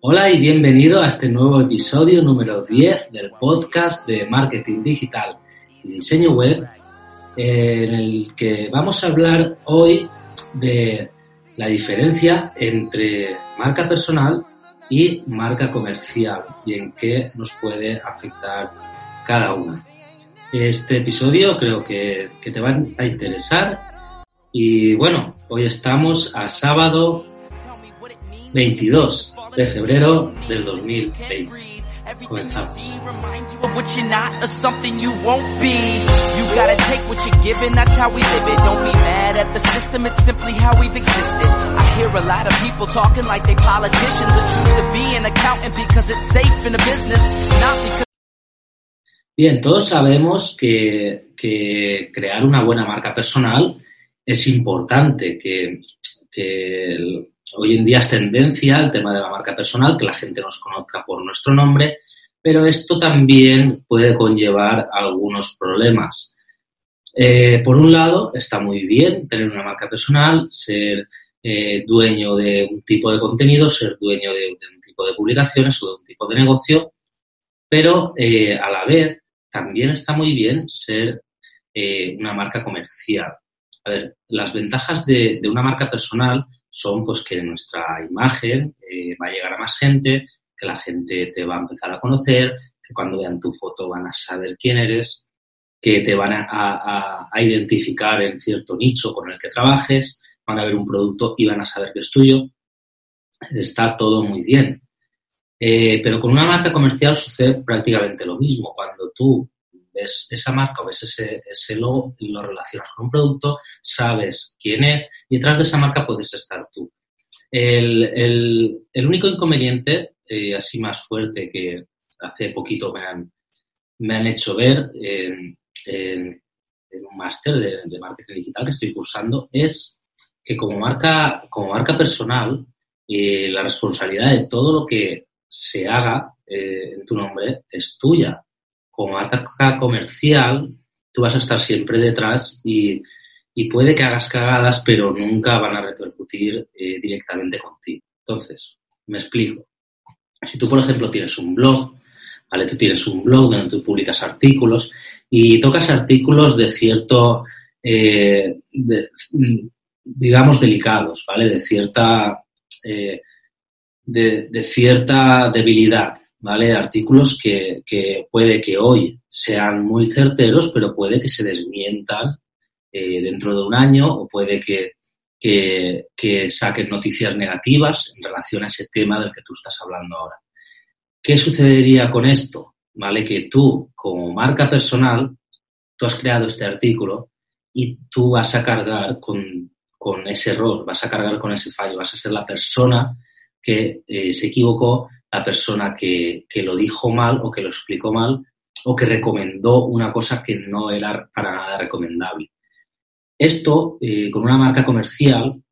Hola y bienvenido a este nuevo episodio número 10 del podcast de Marketing Digital y Diseño Web, en el que vamos a hablar hoy de la diferencia entre marca personal y marca comercial y en qué nos puede afectar cada una. Este episodio creo que, que te va a interesar y bueno, hoy estamos a sábado 22 de febrero del 2020. Comenzamos. Bien, todos sabemos que, que, crear una buena marca personal es importante, que, que Hoy en día es tendencia el tema de la marca personal, que la gente nos conozca por nuestro nombre, pero esto también puede conllevar algunos problemas. Eh, por un lado, está muy bien tener una marca personal, ser eh, dueño de un tipo de contenido, ser dueño de, un tipo de publicaciones o de un tipo de negocio, pero eh, a la vez también está muy bien ser una marca comercial. A ver, las ventajas de, una marca personal son pues que nuestra imagen eh, va a llegar a más gente, que la gente te va a empezar a conocer, que cuando vean tu foto van a saber quién eres, que te van a, identificar en cierto nicho con el que trabajes, van a ver un producto y van a saber que es tuyo. Está todo muy bien. Eh, pero con una marca comercial sucede prácticamente lo mismo. Cuando tú ves esa marca o ves ese, ese logo lo relacionas con un producto, sabes quién es y detrás de esa marca puedes estar tú. El, único inconveniente, eh, así más fuerte, que hace poquito me han, me han hecho ver en, un máster de, marketing digital que estoy cursando, es que como marca, como marca personal, eh, la responsabilidad de todo lo que se haga eh, en tu nombre es tuya como marca comercial, tú vas a estar siempre detrás y, puede que hagas cagadas, pero nunca van a repercutir eh, directamente contigo. Entonces, me explico. Si tú, por ejemplo, tienes un blog, ¿vale? Tú tienes un blog donde tú publicas artículos y tocas artículos de cierto, eh, digamos, delicados, ¿vale? De cierta, eh, de cierta debilidad. ¿Vale? Artículos que, puede que hoy sean muy certeros, pero puede que se desmientan eh, dentro de un año o puede que, que, saquen noticias negativas en relación a ese tema del que tú estás hablando ahora. ¿Qué sucedería con esto? ¿Vale? Que tú, como marca personal, tú has creado este artículo y tú vas a cargar con, con ese error, vas a cargar con ese fallo, vas a ser la persona que eh, se equivocó la persona que, lo dijo mal o que lo explicó mal o que recomendó una cosa que no era para nada recomendable. Esto, eh, con una marca comercial,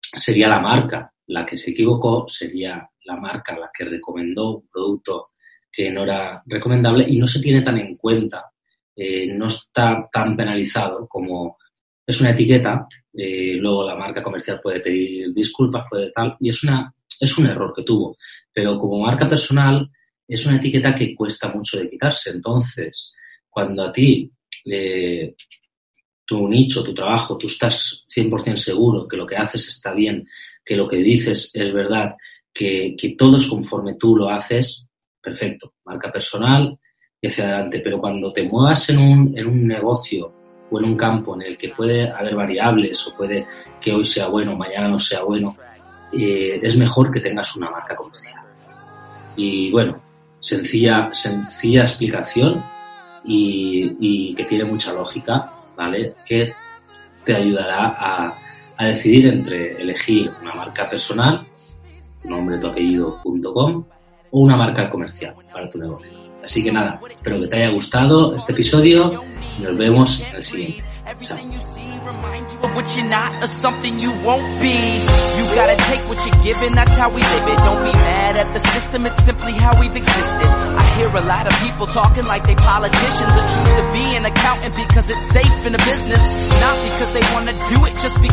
sería la marca la que se equivocó, sería la marca la que recomendó un producto que no era recomendable y no se tiene tan en cuenta, eh, no está tan penalizado como es una etiqueta, eh, luego la marca comercial puede pedir disculpas, puede tal, y es una es un error que tuvo, pero como marca personal es una etiqueta que cuesta mucho de quitarse. Entonces, cuando a ti eh, tu nicho, tu trabajo, tú estás 100% seguro que lo que haces está bien, que lo que dices es verdad, que, que todo es conforme tú lo haces, perfecto, marca personal y hacia adelante. Pero cuando te muevas en un, en un negocio o en un campo en el que puede haber variables o puede que hoy sea bueno, mañana no sea bueno, eh, es mejor que tengas una marca comercial. Y bueno, sencilla, sencilla explicación y, que tiene mucha lógica, ¿vale? Que te ayudará a, decidir entre elegir una marca personal, nombre, tu apellido.com, o una marca comercial para tu negocio. Así que nada, espero que te haya gustado este episodio nos vemos en siguiente. I hear a lot of people talking like they politicians. Or choose to be an accountant because it's safe in a business. Not because they wanna do it, just because